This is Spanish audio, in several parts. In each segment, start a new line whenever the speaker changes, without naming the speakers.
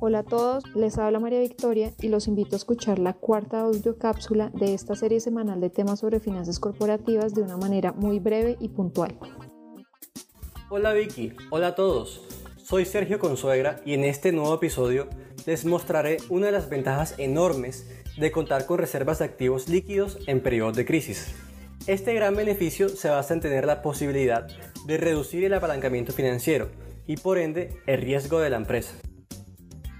Hola a todos, les habla María Victoria y los invito a escuchar la cuarta audio cápsula de esta serie semanal de temas sobre finanzas corporativas de una manera muy breve y puntual.
Hola Vicky, hola a todos. Soy Sergio Consuegra y en este nuevo episodio les mostraré una de las ventajas enormes de contar con reservas de activos líquidos en periodos de crisis. Este gran beneficio se basa en tener la posibilidad de reducir el apalancamiento financiero y por ende el riesgo de la empresa.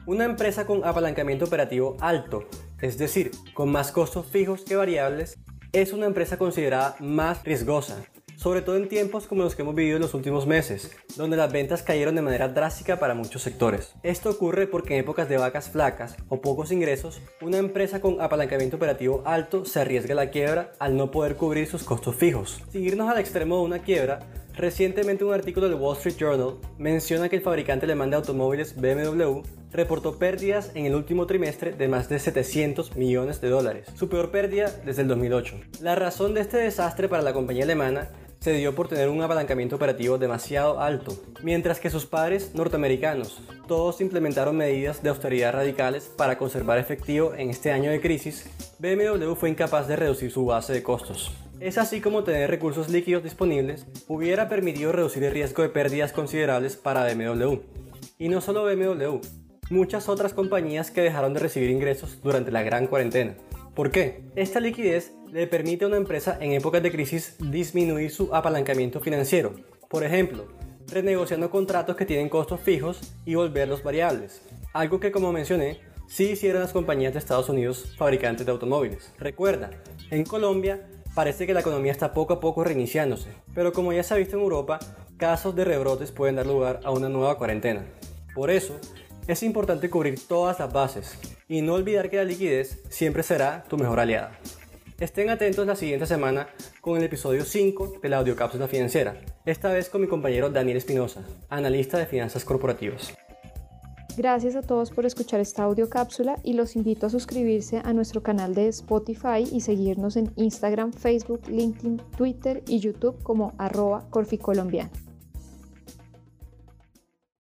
Una empresa con apalancamiento operativo alto, es decir, con más costos fijos que variables, es una empresa considerada más riesgosa, sobre todo en tiempos como los que hemos vivido en los últimos meses, donde las ventas cayeron de manera drástica para muchos sectores. Esto ocurre porque en épocas de vacas flacas o pocos ingresos, una empresa con apalancamiento operativo alto se arriesga a la quiebra al no poder cubrir sus costos fijos. Sin irnos al extremo de una quiebra, Recientemente un artículo del Wall Street Journal menciona que el fabricante alemán de automóviles BMW reportó pérdidas en el último trimestre de más de 700 millones de dólares, su peor pérdida desde el 2008. La razón de este desastre para la compañía alemana se dio por tener un apalancamiento operativo demasiado alto, mientras que sus padres norteamericanos todos implementaron medidas de austeridad radicales para conservar efectivo en este año de crisis, BMW fue incapaz de reducir su base de costos. Es así como tener recursos líquidos disponibles hubiera permitido reducir el riesgo de pérdidas considerables para BMW. Y no solo BMW, muchas otras compañías que dejaron de recibir ingresos durante la gran cuarentena. ¿Por qué? Esta liquidez le permite a una empresa en épocas de crisis disminuir su apalancamiento financiero. Por ejemplo, renegociando contratos que tienen costos fijos y volverlos variables. Algo que como mencioné, sí hicieron las compañías de Estados Unidos fabricantes de automóviles. Recuerda, en Colombia parece que la economía está poco a poco reiniciándose, pero como ya se ha visto en Europa, casos de rebrotes pueden dar lugar a una nueva cuarentena. Por eso, es importante cubrir todas las bases y no olvidar que la liquidez siempre será tu mejor aliada. Estén atentos la siguiente semana con el episodio 5 de la audiocápsula financiera, esta vez con mi compañero Daniel Espinosa, analista de finanzas corporativas.
Gracias a todos por escuchar esta audio cápsula y los invito a suscribirse a nuestro canal de Spotify y seguirnos en Instagram, Facebook, LinkedIn, Twitter y YouTube como arroba corficolombiano.